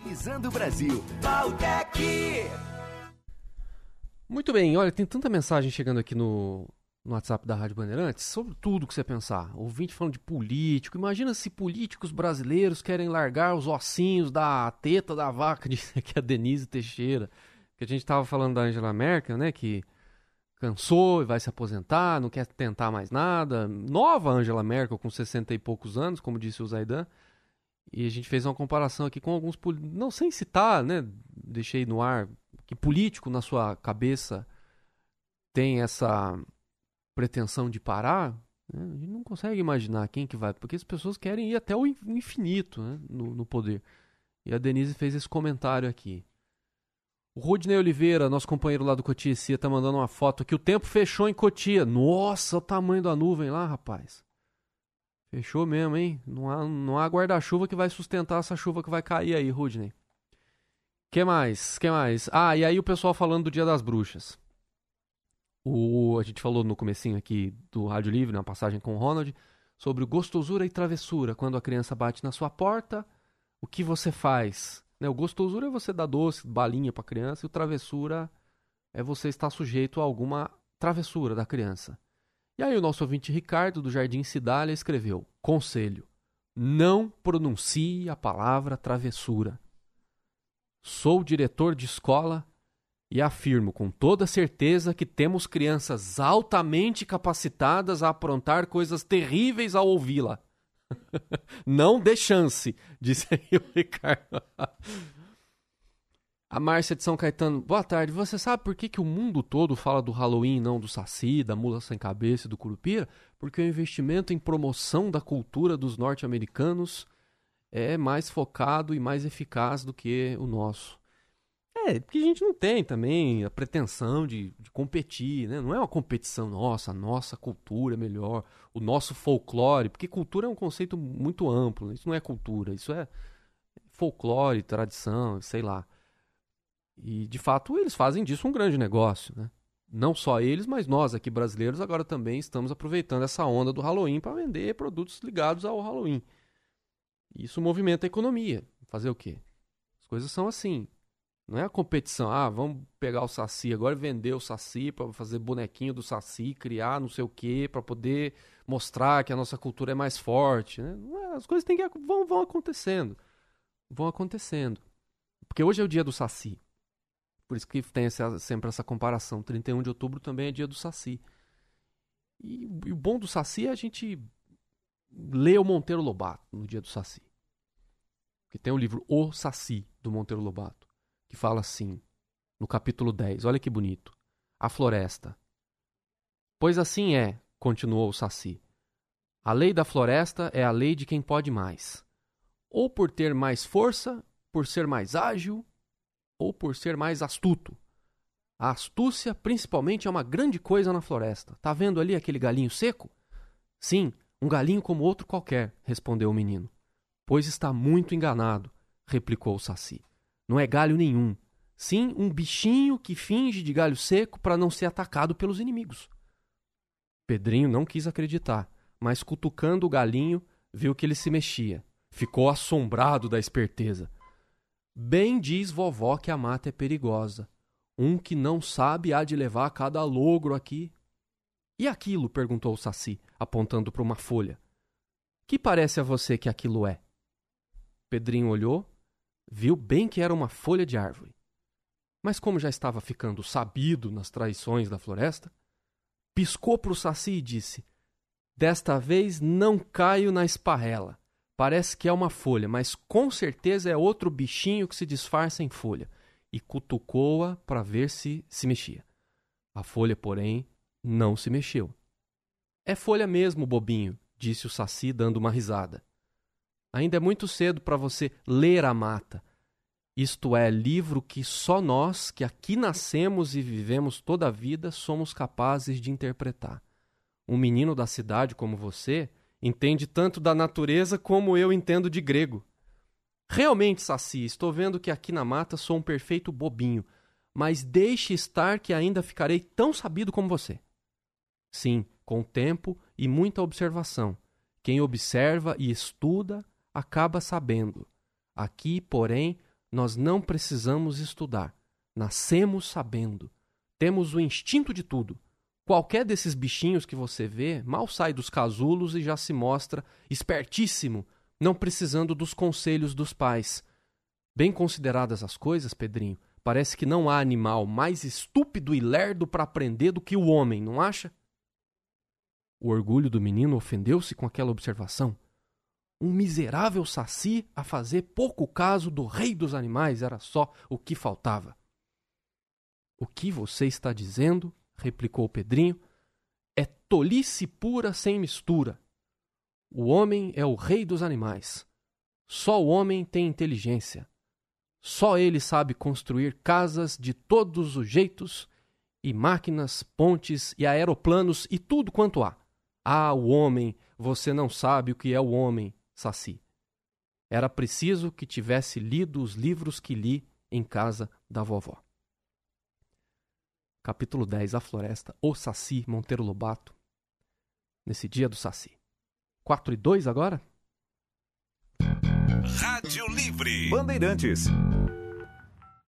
Civilizando o Brasil. Valtec! Muito bem, olha, tem tanta mensagem chegando aqui no, no WhatsApp da Rádio Bandeirantes sobre tudo que você pensar. Ouvinte falando de político. Imagina se políticos brasileiros querem largar os ossinhos da teta da vaca, disse aqui a Denise Teixeira. Que a gente estava falando da Angela Merkel, né? Que cansou e vai se aposentar, não quer tentar mais nada. Nova Angela Merkel, com 60 e poucos anos, como disse o Zaidan. E a gente fez uma comparação aqui com alguns políticos. Não sem citar, né? Deixei no ar que político na sua cabeça tem essa pretensão de parar, né? a gente não consegue imaginar quem que vai, porque as pessoas querem ir até o infinito né? no, no poder. E a Denise fez esse comentário aqui. O Rudney Oliveira, nosso companheiro lá do Cotia Cia, tá mandando uma foto aqui. O tempo fechou em Cotia. Nossa, o tamanho da nuvem lá, rapaz. Fechou mesmo, hein? Não há, não há guarda-chuva que vai sustentar essa chuva que vai cair aí, Rudney. Que mais? Que mais? Ah, e aí o pessoal falando do Dia das Bruxas. O, a gente falou no comecinho aqui do Rádio Livre, na passagem com o Ronald, sobre gostosura e travessura. Quando a criança bate na sua porta, o que você faz? Né, o gostosura é você dar doce, balinha para a criança, e o travessura é você estar sujeito a alguma travessura da criança. E aí o nosso ouvinte Ricardo, do Jardim Cidália, escreveu: Conselho, não pronuncie a palavra travessura. Sou diretor de escola e afirmo com toda certeza que temos crianças altamente capacitadas a aprontar coisas terríveis ao ouvi-la. Não dê chance, disse aí o Ricardo. A Márcia de São Caetano, boa tarde. Você sabe por que, que o mundo todo fala do Halloween, não do Saci, da mula sem cabeça e do Curupira? Porque o investimento em promoção da cultura dos norte-americanos é mais focado e mais eficaz do que o nosso. É, porque a gente não tem também a pretensão de, de, competir, né? Não é uma competição, nossa, a nossa cultura é melhor, o nosso folclore, porque cultura é um conceito muito amplo, né? isso não é cultura, isso é folclore, tradição, sei lá. E, de fato, eles fazem disso um grande negócio, né? Não só eles, mas nós aqui brasileiros agora também estamos aproveitando essa onda do Halloween para vender produtos ligados ao Halloween. Isso movimenta a economia. Fazer o quê? As coisas são assim. Não é a competição, ah, vamos pegar o Saci agora e vender o Saci para fazer bonequinho do Saci, criar não sei o quê, para poder mostrar que a nossa cultura é mais forte. Né? É, as coisas têm que, vão, vão acontecendo. Vão acontecendo. Porque hoje é o dia do Saci. Por isso que tem essa, sempre essa comparação. 31 de outubro também é dia do Saci. E, e o bom do Saci é a gente ler o Monteiro Lobato no dia do Saci. Porque tem o livro O Saci, do Monteiro Lobato que fala assim, no capítulo 10, olha que bonito. A floresta. Pois assim é, continuou o Saci. A lei da floresta é a lei de quem pode mais. Ou por ter mais força, por ser mais ágil, ou por ser mais astuto. A astúcia, principalmente, é uma grande coisa na floresta. Tá vendo ali aquele galinho seco? Sim, um galinho como outro qualquer, respondeu o menino. Pois está muito enganado, replicou o Saci. Não é galho nenhum. Sim, um bichinho que finge de galho seco para não ser atacado pelos inimigos. Pedrinho não quis acreditar, mas cutucando o galinho, viu que ele se mexia. Ficou assombrado da esperteza. Bem diz vovó que a mata é perigosa. Um que não sabe há de levar cada logro aqui. E aquilo? perguntou o Saci, apontando para uma folha. Que parece a você que aquilo é? Pedrinho olhou, viu bem que era uma folha de árvore. Mas como já estava ficando sabido nas traições da floresta, piscou para o saci e disse: Desta vez não caio na esparrela. Parece que é uma folha, mas com certeza é outro bichinho que se disfarça em folha. E cutucou-a para ver se se mexia. A folha, porém, não se mexeu. É folha mesmo, bobinho, disse o saci, dando uma risada. Ainda é muito cedo para você ler a mata. Isto é, livro que só nós, que aqui nascemos e vivemos toda a vida, somos capazes de interpretar. Um menino da cidade como você entende tanto da natureza como eu entendo de grego. Realmente, Saci, estou vendo que aqui na mata sou um perfeito bobinho, mas deixe estar que ainda ficarei tão sabido como você. Sim, com tempo e muita observação. Quem observa e estuda acaba sabendo. Aqui, porém, Nós não precisamos estudar. Nascemos sabendo. Temos o instinto de tudo. Qualquer desses bichinhos que você vê mal sai dos casulos e já se mostra espertíssimo, não precisando dos conselhos dos pais. Bem consideradas as coisas, Pedrinho, parece que não há animal mais estúpido e lerdo para aprender do que o homem, não acha? O orgulho do menino ofendeu-se com aquela observação. Um miserável saci a fazer pouco caso do rei dos animais era só o que faltava. O que você está dizendo, replicou Pedrinho, é tolice pura sem mistura. O homem é o rei dos animais. Só o homem tem inteligência. Só ele sabe construir casas de todos os jeitos, e máquinas, pontes e aeroplanos e tudo quanto há. Ah, o homem, você não sabe o que é o homem, Saci. Era preciso que tivesse lido os livros que li em casa da vovó. Capítulo 10 A Floresta, O Saci, Monteiro Lobato. Nesse dia do Saci. 4 e 2 agora? Rádio Livre. Bandeirantes.